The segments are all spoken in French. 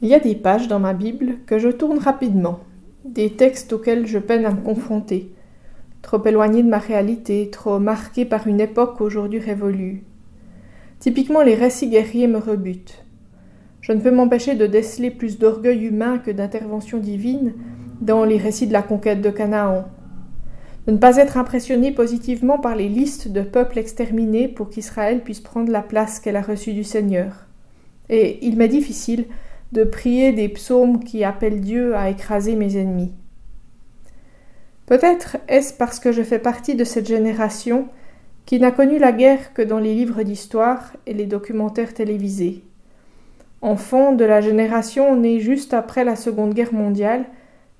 Il y a des pages dans ma Bible que je tourne rapidement, des textes auxquels je peine à me confronter, trop éloignés de ma réalité, trop marqués par une époque aujourd'hui révolue. Typiquement, les récits guerriers me rebutent. Je ne peux m'empêcher de déceler plus d'orgueil humain que d'intervention divine dans les récits de la conquête de Canaan. De ne pas être impressionné positivement par les listes de peuples exterminés pour qu'Israël puisse prendre la place qu'elle a reçue du Seigneur. Et il m'est difficile de prier des psaumes qui appellent Dieu à écraser mes ennemis. Peut-être est-ce parce que je fais partie de cette génération qui n'a connu la guerre que dans les livres d'histoire et les documentaires télévisés. Enfant de la génération née juste après la Seconde Guerre mondiale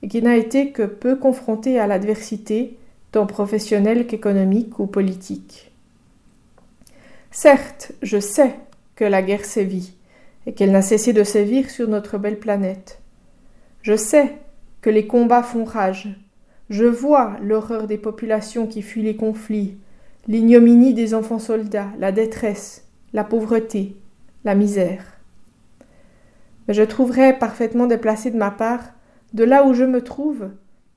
et qui n'a été que peu confrontée à l'adversité, tant professionnelle qu'économique ou politique. Certes, je sais que la guerre sévit, et qu'elle n'a cessé de sévir sur notre belle planète. Je sais que les combats font rage. Je vois l'horreur des populations qui fuient les conflits, l'ignominie des enfants soldats, la détresse, la pauvreté, la misère. Mais je trouverais parfaitement déplacé de ma part, de là où je me trouve,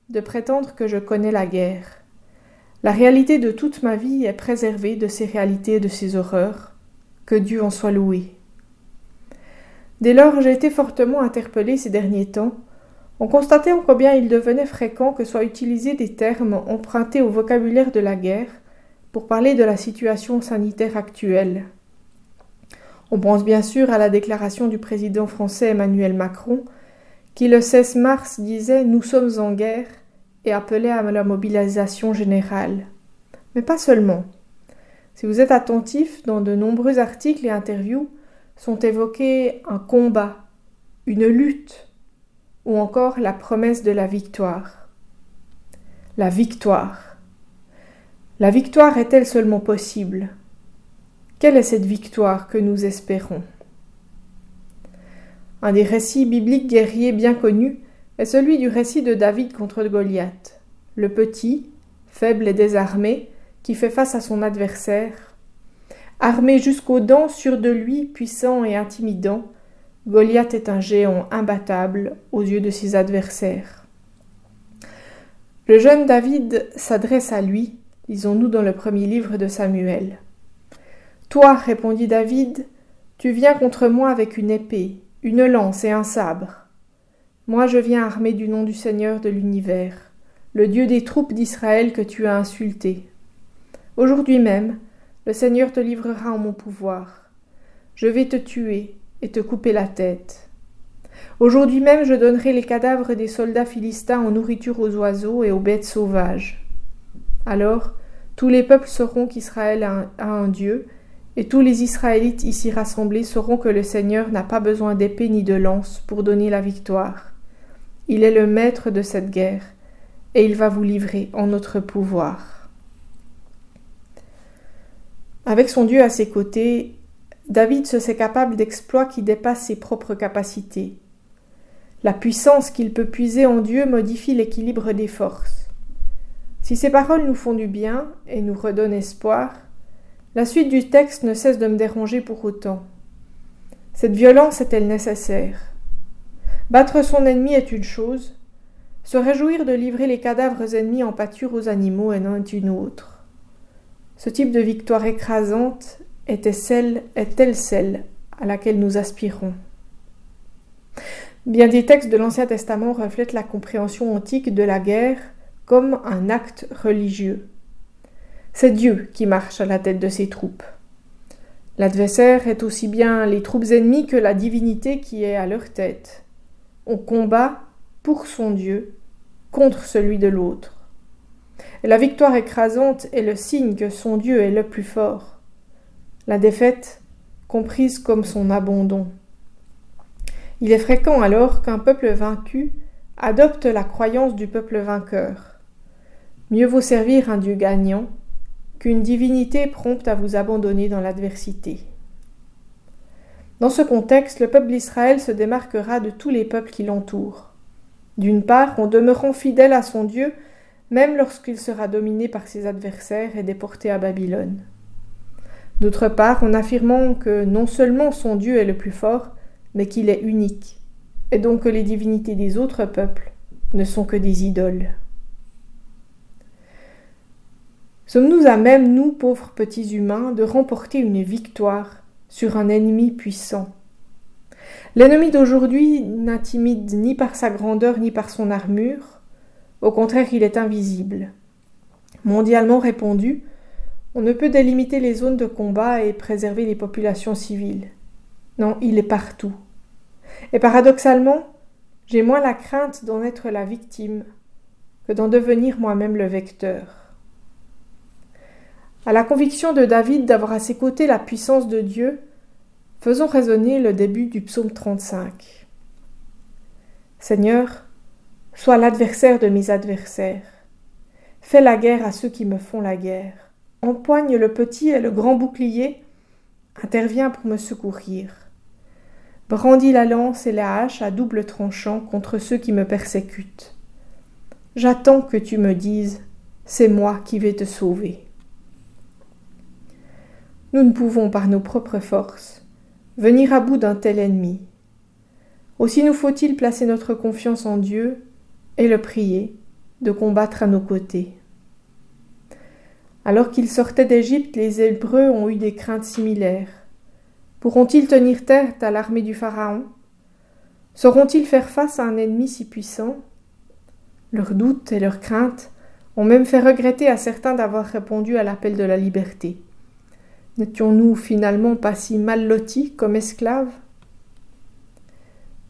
de prétendre que je connais la guerre. La réalité de toute ma vie est préservée de ces réalités et de ces horreurs. Que Dieu en soit loué. Dès lors, j'ai été fortement interpellé ces derniers temps. On constatait combien il devenait fréquent que soient utilisés des termes empruntés au vocabulaire de la guerre pour parler de la situation sanitaire actuelle. On pense bien sûr à la déclaration du président français Emmanuel Macron, qui le 16 mars disait Nous sommes en guerre et appelait à la mobilisation générale. Mais pas seulement. Si vous êtes attentif, dans de nombreux articles et interviews, sont évoqués un combat, une lutte ou encore la promesse de la victoire. La victoire. La victoire est-elle seulement possible? Quelle est cette victoire que nous espérons? Un des récits bibliques guerriers bien connus est celui du récit de David contre Goliath, le petit, faible et désarmé, qui fait face à son adversaire Armé jusqu'aux dents, sûr de lui, puissant et intimidant, Goliath est un géant imbattable aux yeux de ses adversaires. Le jeune David s'adresse à lui, lisons-nous dans le premier livre de Samuel. Toi, répondit David, tu viens contre moi avec une épée, une lance et un sabre. Moi je viens armé du nom du Seigneur de l'univers, le Dieu des troupes d'Israël que tu as insulté. Aujourd'hui même, le Seigneur te livrera en mon pouvoir. Je vais te tuer et te couper la tête. Aujourd'hui même je donnerai les cadavres des soldats philistins en nourriture aux oiseaux et aux bêtes sauvages. Alors tous les peuples sauront qu'Israël a un, Dieu, et tous les Israélites ici rassemblés sauront que le Seigneur n'a pas besoin d'épée ni de lance pour donner la victoire. Il est le maître de cette guerre, et il va vous livrer en notre pouvoir. Avec son Dieu à ses côtés, David se sait capable d'exploits qui dépassent ses propres capacités. La puissance qu'il peut puiser en Dieu modifie l'équilibre des forces. Si ces paroles nous font du bien et nous redonnent espoir, la suite du texte ne cesse de me déranger pour autant. Cette violence est-elle nécessaire? Battre son ennemi est une chose, se réjouir de livrer les cadavres ennemis en pâture aux animaux en est une autre. Ce type de victoire écrasante était celle, est-elle celle à laquelle nous aspirons? Bien des textes de l'Ancien Testament reflètent la compréhension antique de la guerre comme un acte religieux. C'est Dieu qui marche à la tête de ses troupes. L'adversaire est aussi bien les troupes ennemies que la divinité qui est à leur tête. On combat pour son Dieu contre celui de l'autre la victoire écrasante est le signe que son Dieu est le plus fort. La défaite, comprise comme son abandon. Il est fréquent alors qu'un peuple vaincu adopte la croyance du peuple vainqueur. Mieux vaut servir un Dieu gagnant qu'une divinité prompte à vous abandonner dans l'adversité. Dans ce contexte, le peuple d'Israël se démarquera de tous les peuples qui l'entourent. D'une part, en demeurant fidèle à son Dieu, même lorsqu'il sera dominé par ses adversaires et déporté à Babylone. D'autre part, en affirmant que non seulement son Dieu est le plus fort, mais qu'il est unique, et donc que les divinités des autres peuples ne sont que des idoles. Sommes-nous à même, nous, pauvres petits humains, de remporter une victoire sur un ennemi puissant? L'ennemi d'aujourd'hui n'intimide ni par sa grandeur ni par son armure, au contraire il est invisible. Mondialement répandu, on ne peut délimiter les zones de combat et préserver les populations civiles. Non, il est partout. Et paradoxalement, j'ai moins la crainte d'en être la victime que d'en devenir moi-même le vecteur. À la conviction de David d'avoir à ses côtés la puissance de Dieu, faisons résonner le début du psaume 35. Seigneur, sois l'adversaire de mes adversaires. Fais la guerre à ceux qui me font la guerre. Empoigne le petit et le grand bouclier. Interviens pour me secourir. Brandis la lance et la hache à double tranchant contre ceux qui me persécutent. J'attends que tu me dises C'est moi qui vais te sauver. Nous ne pouvons par nos propres forces venir à bout d'un tel ennemi. Aussi nous faut-il placer notre confiance en Dieu et le prier de combattre à nos côtés. Alors qu'ils sortaient d'Égypte, les Hébreux ont eu des craintes similaires. Pourront-ils tenir tête à l'armée du Pharaon? Sauront-ils faire face à un ennemi si puissant? Leurs doutes et leurs craintes ont même fait regretter à certains d'avoir répondu à l'appel de la liberté. N'étions-nous finalement pas si mal lotis comme esclaves?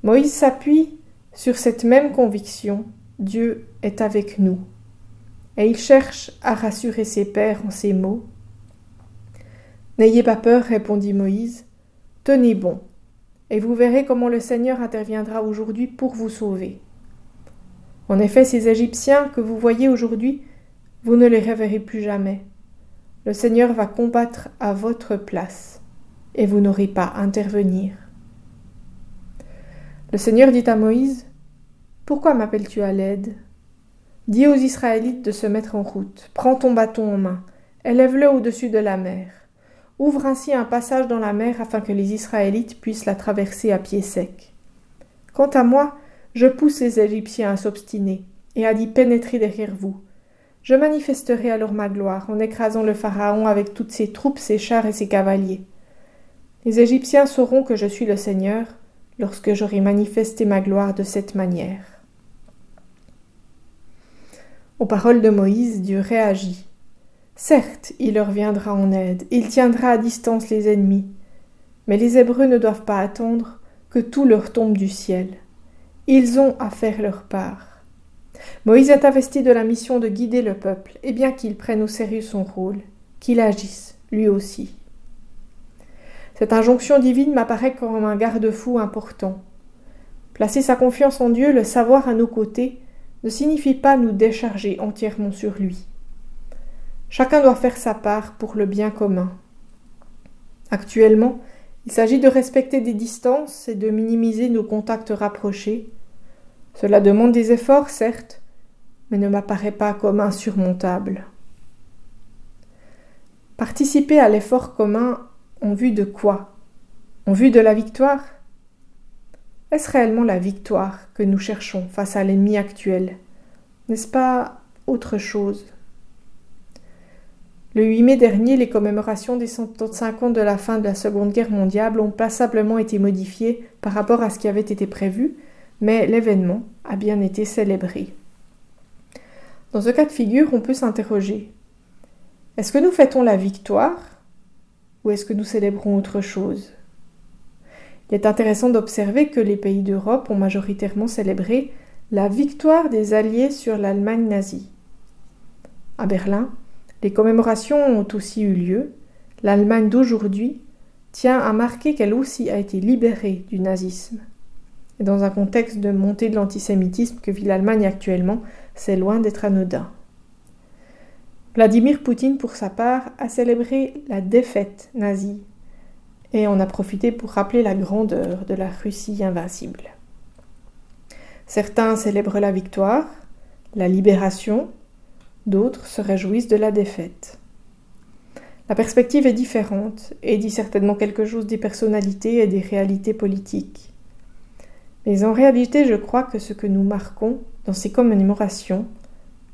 Moïse s'appuie sur cette même conviction Dieu est avec nous. Et il cherche à rassurer ses pères en ces mots. N'ayez pas peur, répondit Moïse, tenez bon, et vous verrez comment le Seigneur interviendra aujourd'hui pour vous sauver. En effet, ces Égyptiens que vous voyez aujourd'hui, vous ne les reverrez plus jamais. Le Seigneur va combattre à votre place, et vous n'aurez pas à intervenir. Le Seigneur dit à Moïse, Pourquoi m'appelles-tu à l'aide? Dis aux Israélites de se mettre en route, prends ton bâton en main, élève-le au-dessus de la mer. Ouvre ainsi un passage dans la mer afin que les Israélites puissent la traverser à pied sec. Quant à moi, je pousse les Égyptiens à s'obstiner et à y pénétrer derrière vous, je manifesterai alors ma gloire en écrasant le Pharaon avec toutes ses troupes, ses chars et ses cavaliers. Les Égyptiens sauront que je suis le Seigneur lorsque j'aurai manifesté ma gloire de cette manière. Aux paroles de Moïse, Dieu réagit. Certes, il leur viendra en aide, il tiendra à distance les ennemis, mais les Hébreux ne doivent pas attendre que tout leur tombe du ciel. Ils ont à faire leur part. Moïse est investi de la mission de guider le peuple, et bien qu'il prenne au sérieux son rôle, qu'il agisse, lui aussi. Cette injonction divine m'apparaît comme un garde-fou important. Placer sa confiance en Dieu, le savoir à nos côtés, ne signifie pas nous décharger entièrement sur lui. Chacun doit faire sa part pour le bien commun. Actuellement, il s'agit de respecter des distances et de minimiser nos contacts rapprochés, cela demande des efforts, certes, mais ne m'apparaît pas comme insurmontable. Participer à l'effort commun en vue de quoi? En vue de la victoire? Est-ce réellement la victoire que nous cherchons face à l'ennemi actuel? N'est-ce pas autre chose? Le 8 mai dernier, les commémorations des 135 ans de la fin de la Seconde Guerre mondiale ont passablement été modifiées par rapport à ce qui avait été prévu, mais l'événement a bien été célébré. Dans ce cas de figure, on peut s'interroger. Est-ce que nous fêtons la victoire ou est-ce que nous célébrons autre chose? Il est intéressant d'observer que les pays d'Europe ont majoritairement célébré la victoire des Alliés sur l'Allemagne nazie. À Berlin, les commémorations ont aussi eu lieu. L'Allemagne d'aujourd'hui tient à marquer qu'elle aussi a été libérée du nazisme dans un contexte de montée de l'antisémitisme que vit l'Allemagne actuellement, c'est loin d'être anodin. Vladimir Poutine, pour sa part, a célébré la défaite nazie et en a profité pour rappeler la grandeur de la Russie invincible. Certains célèbrent la victoire, la libération, d'autres se réjouissent de la défaite. La perspective est différente et dit certainement quelque chose des personnalités et des réalités politiques. Mais en réalité, je crois que ce que nous marquons dans ces commémorations,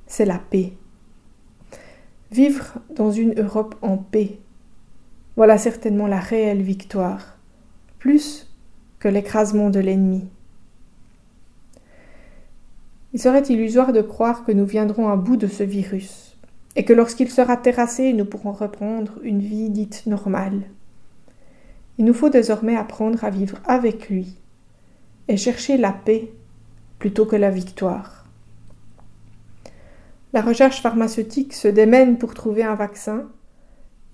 c'est la paix. Vivre dans une Europe en paix, voilà certainement la réelle victoire, plus que l'écrasement de l'ennemi. Il serait illusoire de croire que nous viendrons à bout de ce virus, et que lorsqu'il sera terrassé, nous pourrons reprendre une vie dite normale. Il nous faut désormais apprendre à vivre avec lui, et chercher la paix plutôt que la victoire. La recherche pharmaceutique se démène pour trouver un vaccin,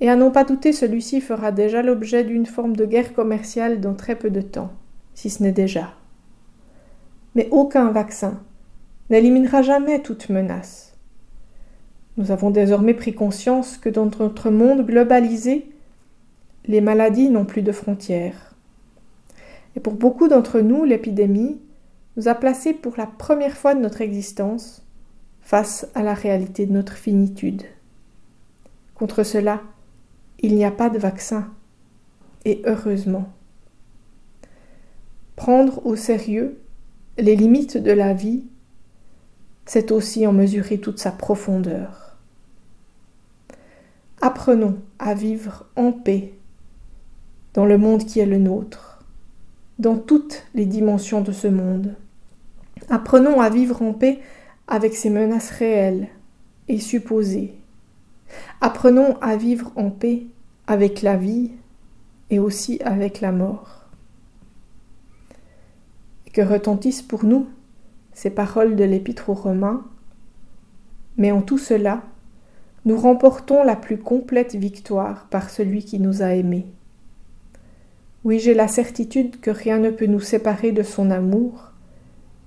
et à n'en pas douter celui-ci fera déjà l'objet d'une forme de guerre commerciale dans très peu de temps, si ce n'est déjà. Mais aucun vaccin n'éliminera jamais toute menace. Nous avons désormais pris conscience que dans notre monde globalisé, les maladies n'ont plus de frontières. Et pour beaucoup d'entre nous, l'épidémie nous a placés pour la première fois de notre existence face à la réalité de notre finitude. Contre cela, il n'y a pas de vaccin, et heureusement. Prendre au sérieux les limites de la vie, c'est aussi en mesurer toute sa profondeur. Apprenons à vivre en paix dans le monde qui est le nôtre, dans toutes les dimensions de ce monde. Apprenons à vivre en paix avec ses menaces réelles et supposées. Apprenons à vivre en paix avec la vie et aussi avec la mort. Que retentissent pour nous ces paroles de l'Épître aux Romains, mais en tout cela, nous remportons la plus complète victoire par celui qui nous a aimés. Oui, j'ai la certitude que rien ne peut nous séparer de son amour,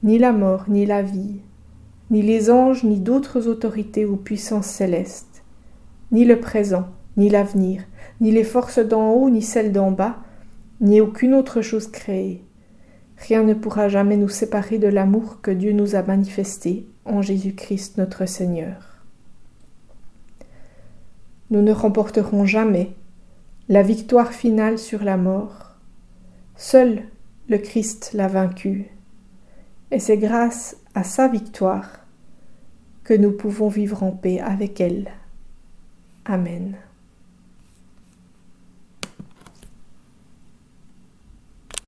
ni la mort, ni la vie, ni les anges, ni d'autres autorités ou puissances célestes, ni le présent, ni l'avenir, ni les forces d'en haut, ni celles d'en bas, ni aucune autre chose créée. Rien ne pourra jamais nous séparer de l'amour que Dieu nous a manifesté en Jésus-Christ notre Seigneur. Nous ne remporterons jamais la victoire finale sur la mort, Seul le Christ l'a vaincu, et c'est grâce à sa victoire que nous pouvons vivre en paix avec elle. Amen.